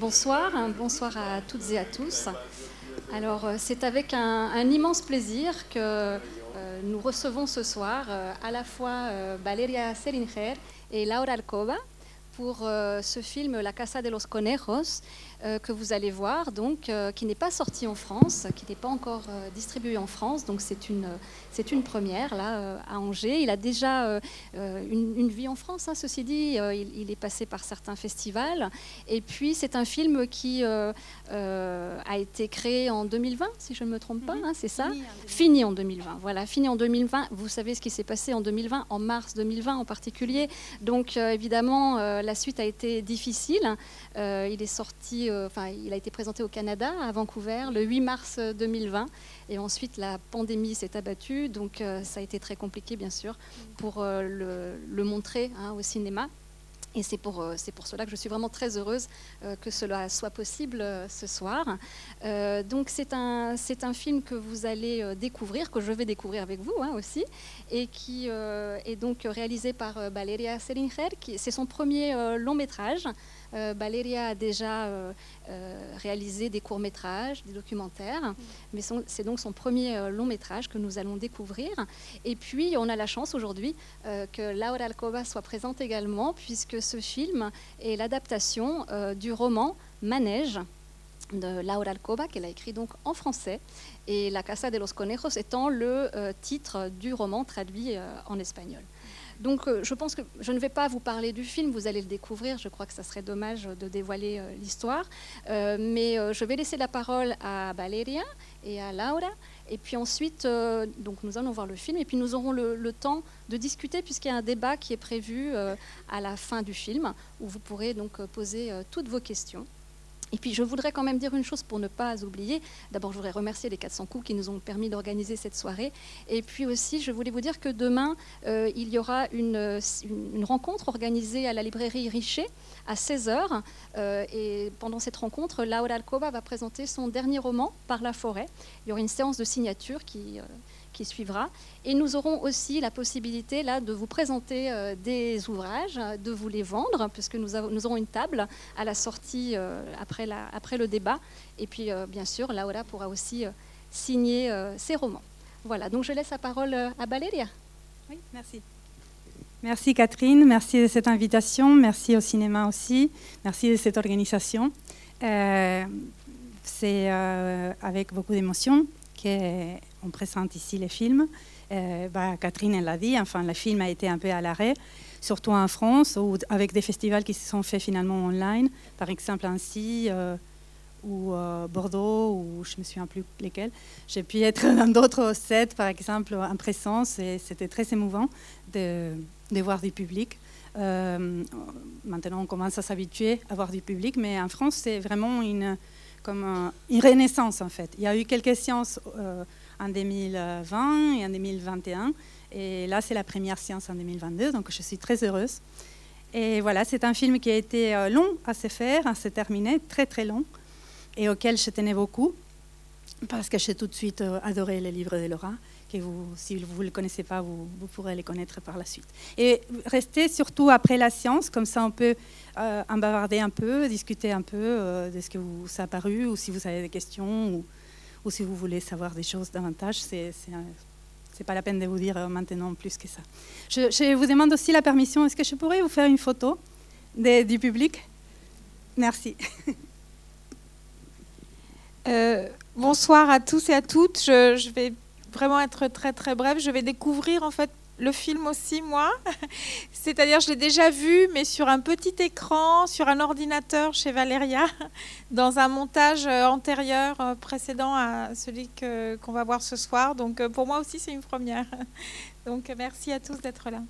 Bonsoir, bonsoir à toutes et à tous. Alors, euh, c'est avec un, immense plaisir que euh, nous recevons ce soir euh, à la fois Valeria Selinger et Laura Alcoba pour ce film La Casa de los Conejos, que vous allez voir, donc, euh, qui n'est pas sorti en France, qui n'est pas encore euh, distribué en France. Donc c'est une, c'est une première là à Angers. Il a déjà une, vie en France, hein, ceci dit. Il, est passé par certains festivals. Et puis c'est un film qui a été créé en 2020, si je ne me trompe pas, mhm. hein, c'est ça Fini en 2020. Voilà, fini en 2020. Vous savez ce qui s'est passé en 2020, en mars 2020 en particulier. Donc évidemment, la suite a été difficile. il est sorti euh, il a été présenté au Canada, à Vancouver, le 8 mars 2020. Et ensuite, la pandémie s'est abattue, donc euh, ça a été très compliqué, bien sûr, pour euh, le, montrer hein, au cinéma. Et c'est pour, cela que je suis vraiment très heureuse que cela soit possible ce soir. donc c'est un, c'est un film que vous allez découvrir, que je vais découvrir avec vous hein, aussi, et qui est donc réalisé par Valeria Selinger. c'est son premier long métrage. Euh, Valeria a déjà euh, euh, réalisé des courts-métrages, des documentaires, mm. mais c'est donc son premier long métrage que nous allons découvrir. Et puis, on a la chance aujourd'hui que Laura Alcoba soit présente également, puisque ce film est l'adaptation du roman Manège de Laura Alcoba, qu'elle a écrit donc en français, et La Casa de los Conejos étant le titre du roman traduit en espagnol. Donc euh, je pense que je ne vais pas vous parler du film, vous allez le découvrir, je crois que ça serait dommage de dévoiler euh, l'histoire, euh, mais je vais laisser la parole à Valeria et à Laura, et puis ensuite, donc nous allons voir le film, et puis nous aurons le, temps de discuter, puisqu'il y a un débat qui est prévu à la fin du film, où vous pourrez donc poser toutes vos questions. Et puis je voudrais quand même dire une chose pour ne pas oublier. D'abord, je voudrais remercier les 400 coups qui nous ont permis d'organiser cette soirée. Et puis aussi, je voulais vous dire que demain, euh, il y aura une, rencontre organisée à la librairie Richer à 16h. Euh, et pendant cette rencontre, Laura Alcoba va présenter son dernier roman, Par la forêt. Il y aura une séance de signature qui... Euh, qui suivra. Et nous aurons aussi la possibilité là de vous présenter euh, des ouvrages, de vous les vendre, puisque nous, nous aurons une table à la sortie euh, après, la, après le débat. Et puis, euh, bien sûr, Laura pourra aussi signer ses romans. Voilà, donc je laisse la parole à Valéria. Oui, merci. Merci Catherine, merci de cette invitation, merci au cinéma aussi, merci de cette organisation. C'est avec beaucoup d'émotion qu'on présente ici les films. Euh, bah, Catherine elle l'a dit, enfin, le film a été un peu à l'arrêt, surtout en France, ou avec des festivals qui se sont faits finalement online, par exemple ainsi, euh, ou euh, Bordeaux, ou je ne me souviens plus lesquels. J'ai pu être dans d'autres sets, par exemple en présence, et c'était très émouvant de, voir du public. maintenant, on commence à s'habituer à voir du public, mais en France, c'est vraiment une comme une renaissance en fait. Il y a eu quelques séances euh, en 2020 et en 2021, et là c'est la première séance en 2022, donc je suis très heureuse. Et voilà, c'est un film qui a été euh, long à se faire, à se terminer, très très long, et auquel je tenais beaucoup, parce que j'ai tout de suite euh, adoré les livres de Laura, que vous, si vous ne le connaissez pas, vous, vous, pourrez les connaître par la suite. Et restez surtout après la séance, comme ça on peut euh, en bavarder un peu, discuter un peu euh, de ce que vous a paru, ou si vous avez des questions, ou si vous voulez savoir des choses davantage. C'est c'est pas la peine de vous dire euh, maintenant plus que ça. Je, vous demande aussi la permission. Est-ce que je pourrais vous faire une photo du public? Merci. Euh, bonsoir à tous et à toutes. Je, je, vais vraiment être très très bref. Je vais découvrir en fait le film aussi, moi. C'est-à-dire, je l'ai déjà vu, mais sur un petit écran, sur un ordinateur chez Valéria, dans un montage euh, antérieur euh, précédent à celui qu'on va voir ce soir. Donc, euh, pour moi aussi, c'est une première. Donc, merci à tous d'être là.